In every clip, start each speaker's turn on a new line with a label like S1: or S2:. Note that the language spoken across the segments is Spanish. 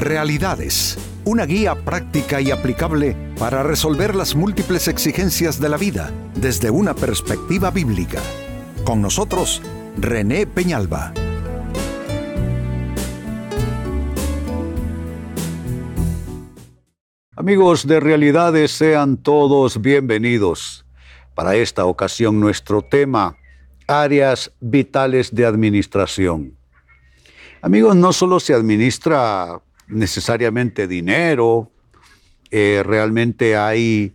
S1: Realidades, una guía práctica y aplicable para resolver las múltiples exigencias de la vida desde una perspectiva bíblica. Con nosotros, René Peñalba.
S2: Amigos de Realidades, sean todos bienvenidos. Para esta ocasión nuestro tema, áreas vitales de administración. Amigos, no solo se administra necesariamente dinero, eh, realmente hay,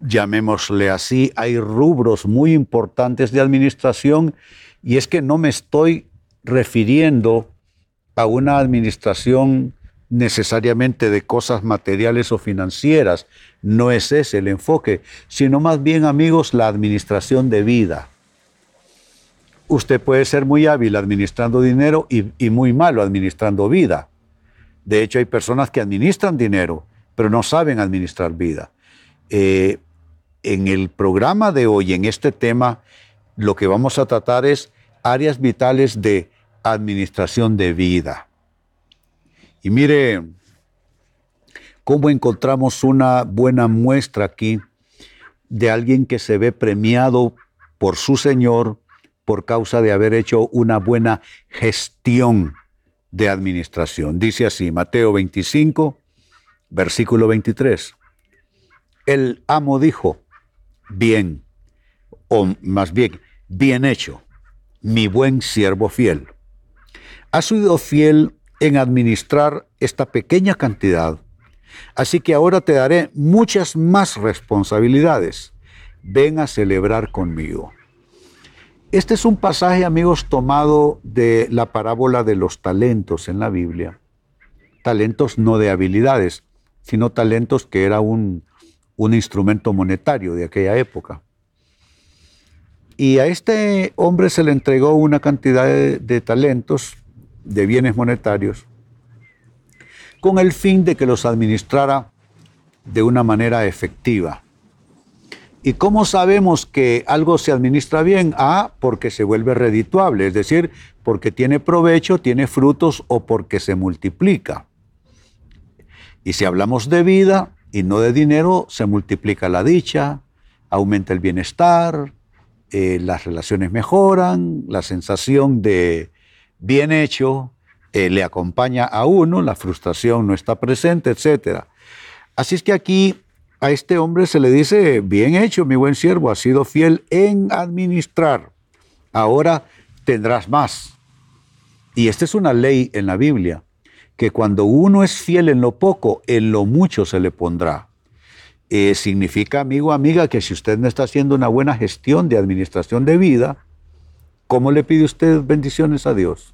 S2: llamémosle así, hay rubros muy importantes de administración y es que no me estoy refiriendo a una administración necesariamente de cosas materiales o financieras. No es ese el enfoque, sino más bien, amigos, la administración de vida. Usted puede ser muy hábil administrando dinero y, muy malo administrando vida. De hecho, hay personas que administran dinero, pero no saben administrar vida. Eh, en el programa de hoy, en este tema, lo que vamos a tratar es áreas vitales de administración de vida. Y mire cómo encontramos una buena muestra aquí de alguien que se ve premiado por su Señor por causa de haber hecho una buena gestión de administración. Dice así, Mateo 25, versículo 23. El amo dijo, bien, o más bien, bien hecho, mi buen siervo fiel. Has sido fiel en administrar esta pequeña cantidad. Así que ahora te daré muchas más responsabilidades. Ven a celebrar conmigo. Este es un pasaje, amigos, tomado de la parábola de los talentos en la Biblia. Talentos no de habilidades, sino talentos que era un, instrumento monetario de aquella época. Y a este hombre se le entregó una cantidad de talentos de bienes monetarios con el fin de que los administrara de una manera efectiva. ¿Y cómo sabemos que algo se administra bien? Ah, porque se vuelve redituable, es decir, porque tiene provecho, tiene frutos o porque se multiplica. Y si hablamos de vida y no de dinero, se multiplica la dicha, aumenta el bienestar, eh, las relaciones mejoran, la sensación de bien hecho, eh, le acompaña a uno, la frustración no está presente, etc. Así es que aquí a este hombre se le dice, bien hecho, mi buen siervo, has sido fiel en administrar, ahora tendrás más. Y esta es una ley en la Biblia, que cuando uno es fiel en lo poco, en lo mucho se le pondrá. Eh, significa, amigo, amiga, que si usted no está haciendo una buena gestión de administración de vida, ¿Cómo le pide usted bendiciones a Dios?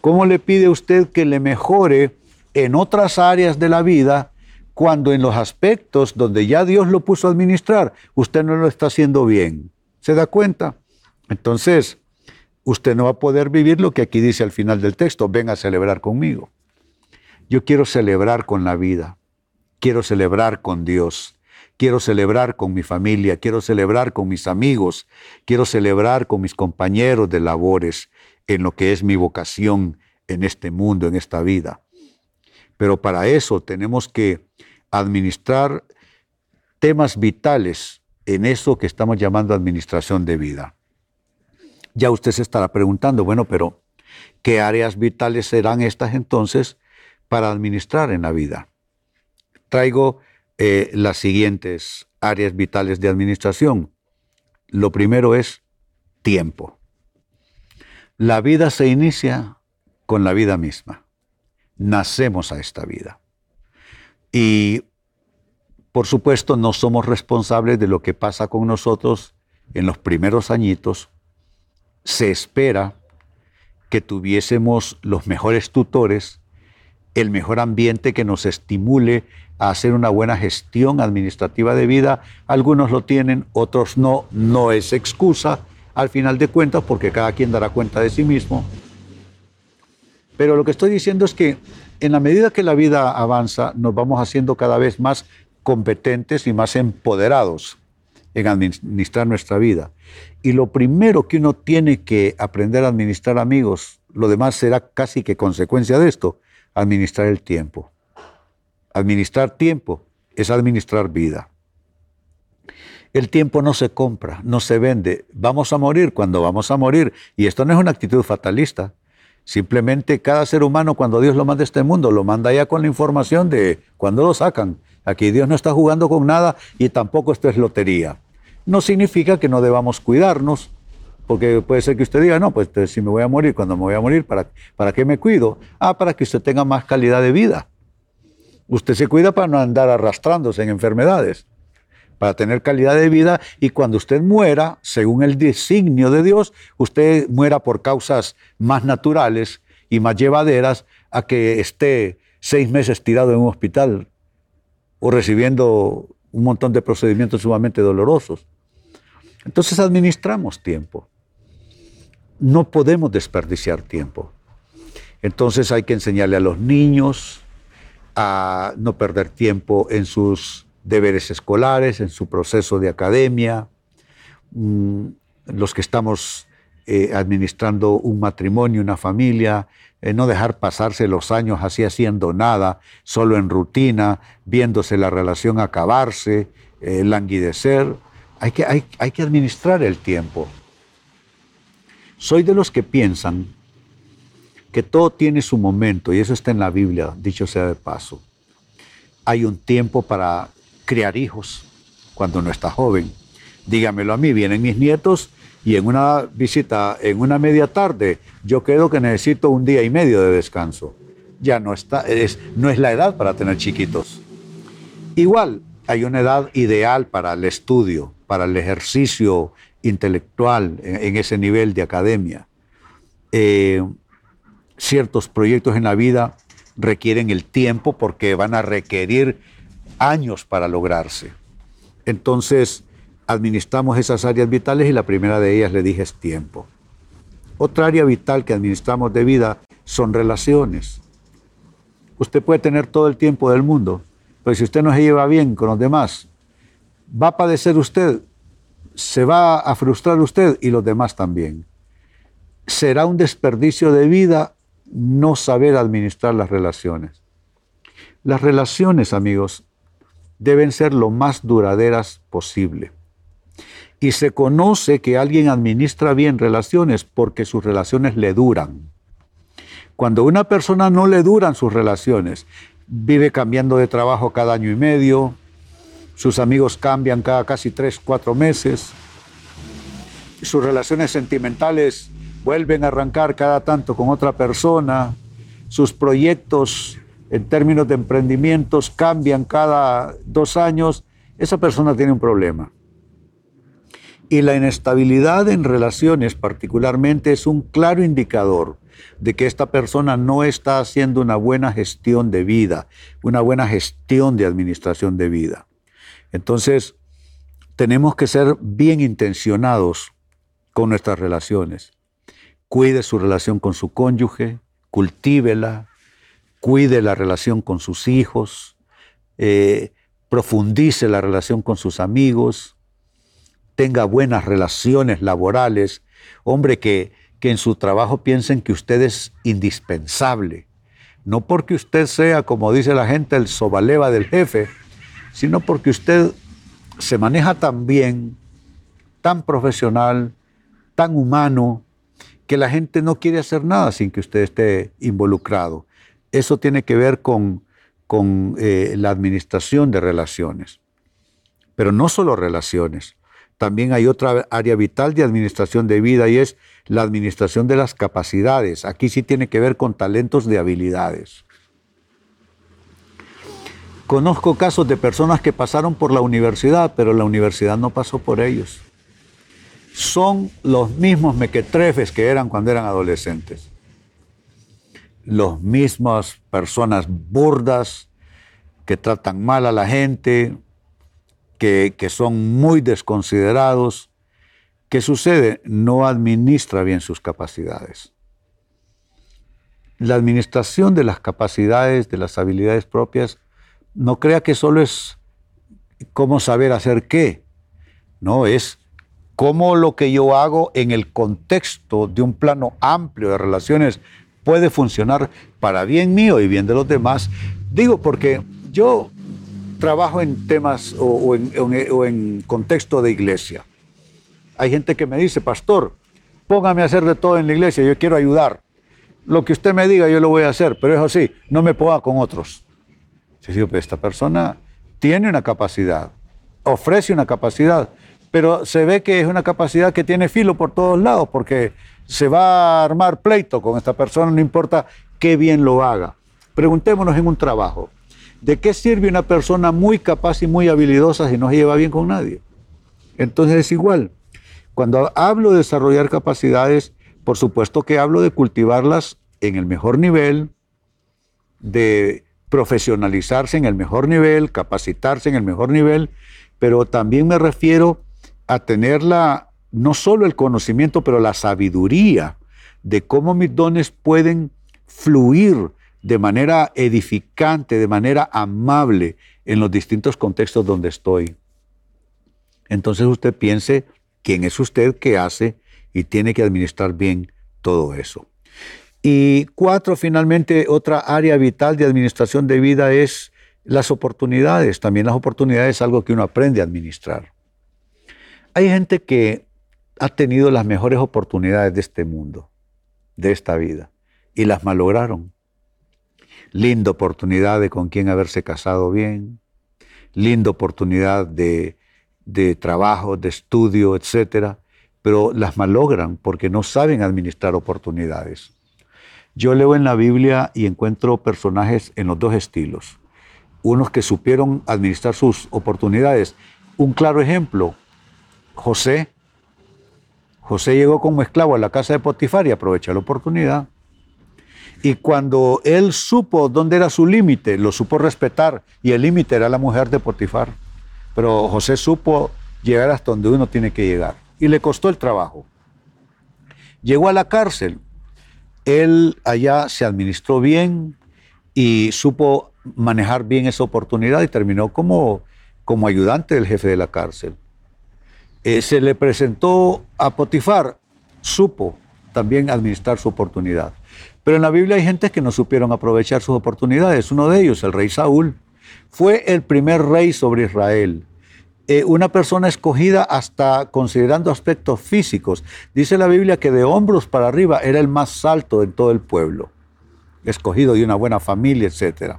S2: ¿Cómo le pide usted que le mejore en otras áreas de la vida cuando en los aspectos donde ya Dios lo puso a administrar, usted no lo está haciendo bien? ¿Se da cuenta? Entonces, usted no va a poder vivir lo que aquí dice al final del texto, ven a celebrar conmigo. Yo quiero celebrar con la vida, quiero celebrar con Dios, quiero celebrar con mi familia, quiero celebrar con mis amigos, quiero celebrar con mis compañeros de labores en lo que es mi vocación en este mundo, en esta vida. Pero para eso tenemos que administrar temas vitales en eso que estamos llamando administración de vida. Ya usted se estará preguntando, bueno, pero ¿qué áreas vitales serán estas entonces para administrar en la vida? Traigo eh, las siguientes áreas vitales de administración. Lo primero es tiempo. La vida se inicia con la vida misma. Nacemos a esta vida. Y por supuesto no somos responsables de lo que pasa con nosotros en los primeros añitos. Se espera que tuviésemos los mejores tutores, el mejor ambiente que nos estimule a hacer una buena gestión administrativa de vida. Algunos lo tienen, otros no. No es excusa al final de cuentas porque cada quien dará cuenta de sí mismo. Pero lo que estoy diciendo es que en la medida que la vida avanza, nos vamos haciendo cada vez más competentes y más empoderados en administrar nuestra vida. Y lo primero que uno tiene que aprender a administrar amigos, lo demás será casi que consecuencia de esto, administrar el tiempo. Administrar tiempo es administrar vida. El tiempo no se compra, no se vende. Vamos a morir cuando vamos a morir. Y esto no es una actitud fatalista. Simplemente cada ser humano cuando Dios lo manda a este mundo, lo manda ya con la información de cuando lo sacan. Aquí Dios no está jugando con nada y tampoco esto es lotería. No significa que no debamos cuidarnos, porque puede ser que usted diga, no, pues si me voy a morir, cuando me voy a morir, ¿para, ¿para qué me cuido? Ah, para que usted tenga más calidad de vida. Usted se cuida para no andar arrastrándose en enfermedades, para tener calidad de vida y cuando usted muera, según el designio de Dios, usted muera por causas más naturales y más llevaderas a que esté seis meses tirado en un hospital o recibiendo un montón de procedimientos sumamente dolorosos. Entonces administramos tiempo no podemos desperdiciar tiempo. Entonces hay que enseñarle a los niños a no perder tiempo en sus deberes escolares, en su proceso de academia. Mm, los que estamos eh, administrando un matrimonio, una familia, eh, no dejar pasarse los años así haciendo nada, solo en rutina, viéndose la relación acabarse, eh, languidecer. Hay que, hay que administrar el tiempo. Soy de los que piensan que todo tiene su momento, y eso está en la Biblia, dicho sea de paso. Hay un tiempo para criar hijos cuando no está joven. Dígamelo a mí, vienen mis nietos y en una visita, en una media tarde, yo creo que necesito un día y medio de descanso. Ya no está, es, no es la edad para tener chiquitos. Igual, hay una edad ideal para el estudio, para el ejercicio intelectual en, ese nivel de academia. Eh, ciertos proyectos en la vida requieren el tiempo porque van a requerir años para lograrse. Entonces, administramos esas áreas vitales y la primera de ellas, le dije, es tiempo. Otra área vital que administramos de vida son relaciones. Usted puede tener todo el tiempo del mundo, pero si usted no se lleva bien con los demás, va a padecer usted se va a frustrar usted y los demás también. Será un desperdicio de vida no saber administrar las relaciones. Las relaciones, amigos, deben ser lo más duraderas posible. Y se conoce que alguien administra bien relaciones porque sus relaciones le duran. Cuando a una persona no le duran sus relaciones, vive cambiando de trabajo cada año y medio, sus amigos cambian cada casi tres, cuatro meses, sus relaciones sentimentales vuelven a arrancar cada tanto con otra persona, sus proyectos en términos de emprendimientos cambian cada dos años, esa persona tiene un problema. Y la inestabilidad en relaciones particularmente es un claro indicador de que esta persona no está haciendo una buena gestión de vida, una buena gestión de administración de vida. Entonces, tenemos que ser bien intencionados con nuestras relaciones. Cuide su relación con su cónyuge, cultívela, cuide la relación con sus hijos, eh, profundice la relación con sus amigos, tenga buenas relaciones laborales, hombre que, que en su trabajo piensen que usted es indispensable, no porque usted sea, como dice la gente, el sobaleva del jefe, sino porque usted se maneja tan bien, tan profesional, tan humano, que la gente no quiere hacer nada sin que usted esté involucrado. Eso tiene que ver con, eh, la administración de relaciones. Pero no solo relaciones, también hay otra área vital de administración de vida y es la administración de las capacidades. Aquí sí tiene que ver con talentos de habilidades. Conozco casos de personas que pasaron por la universidad, pero la universidad no pasó por ellos. Son los mismos mequetrefes que eran cuando eran adolescentes. Los mismas personas burdas que tratan mal a la gente, que, que son muy desconsiderados. ¿Qué sucede? No administra bien sus capacidades. La administración de las capacidades, de las habilidades propias, no crea que solo es cómo saber hacer qué, no, es cómo lo que yo hago en el contexto de un plano amplio de relaciones puede funcionar para bien mío y bien de los demás. Digo porque yo trabajo en temas o, en, contexto de iglesia. Hay gente que me dice, pastor, póngame a hacer de todo en la iglesia, yo quiero ayudar. Lo que usted me diga yo lo voy a hacer, pero eso sí, no me ponga con otros. Si digo, esta persona tiene una capacidad, ofrece una capacidad, pero se ve que es una capacidad que tiene filo por todos lados, porque se va a armar pleito con esta persona, no importa qué bien lo haga. Preguntémonos en un trabajo, ¿de qué sirve una persona muy capaz y muy habilidosa si no se lleva bien con nadie? Entonces es igual. Cuando hablo de desarrollar capacidades, por supuesto que hablo de cultivarlas en el mejor nivel, de profesionalizarse en el mejor nivel, capacitarse en el mejor nivel, pero también me refiero a tenerla no solo el conocimiento, pero la sabiduría de cómo mis dones pueden fluir de manera edificante, de manera amable en los distintos contextos donde estoy. Entonces usted piense quién es usted, qué hace y tiene que administrar bien todo eso. Y cuatro, finalmente, otra área vital de administración de vida es las oportunidades. También las oportunidades es algo que uno aprende a administrar. Hay gente que ha tenido las mejores oportunidades de este mundo, de esta vida, y las malograron. Linda oportunidad de con quién haberse casado bien, linda oportunidad de, de trabajo, de estudio, etc. Pero las malogran porque no saben administrar oportunidades. Yo leo en la Biblia y encuentro personajes en los dos estilos. Unos que supieron administrar sus oportunidades. Un claro ejemplo, José, José llegó como esclavo a la casa de Potifar y aprovechó la oportunidad. Y cuando él supo dónde era su límite, lo supo respetar y el límite era la mujer de Potifar. Pero José supo llegar hasta donde uno tiene que llegar y le costó el trabajo. Llegó a la cárcel. Él allá se administró bien y supo manejar bien esa oportunidad y terminó como, como ayudante del jefe de la cárcel. Eh, se le presentó a Potifar, supo también administrar su oportunidad. Pero en la Biblia hay gente que no supieron aprovechar sus oportunidades. Uno de ellos, el rey Saúl, fue el primer rey sobre Israel. Eh, una persona escogida hasta considerando aspectos físicos. Dice la Biblia que de hombros para arriba era el más alto en todo el pueblo, escogido de una buena familia, etc.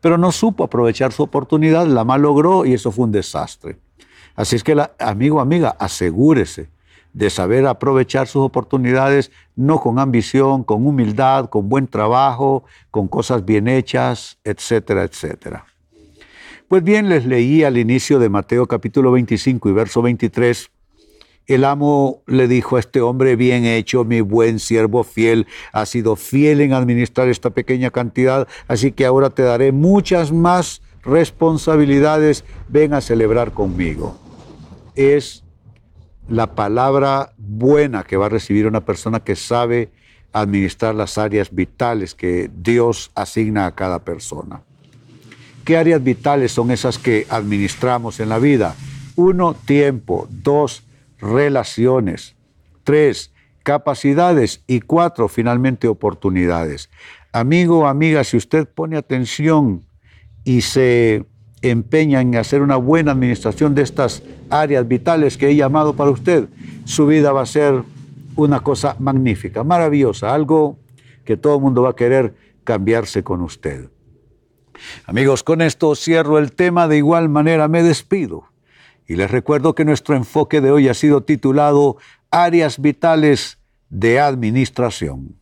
S2: Pero no supo aprovechar su oportunidad, la malogró y eso fue un desastre. Así es que, amigo, amiga, asegúrese de saber aprovechar sus oportunidades, no con ambición, con humildad, con buen trabajo, con cosas bien hechas, etcétera, etcétera. Pues bien, les leí al inicio de Mateo capítulo 25 y verso 23. El amo le dijo a este hombre, bien hecho, mi buen siervo fiel, ha sido fiel en administrar esta pequeña cantidad, así que ahora te daré muchas más responsabilidades, ven a celebrar conmigo es la palabra buena que va a recibir una persona que sabe administrar las áreas vitales que Dios asigna a cada persona. ¿Qué áreas vitales son esas que administramos en la vida? Uno, tiempo. Dos, relaciones. Tres, capacidades. Y cuatro, finalmente, oportunidades. Amigo, amiga, si usted pone atención y se empeña en hacer una buena administración de estas áreas vitales que he llamado para usted, su vida va a ser una cosa magnífica, maravillosa, algo que todo el mundo va a querer cambiarse con usted. Amigos, con esto cierro el tema, de igual manera me despido y les recuerdo que nuestro enfoque de hoy ha sido titulado Áreas Vitales de Administración.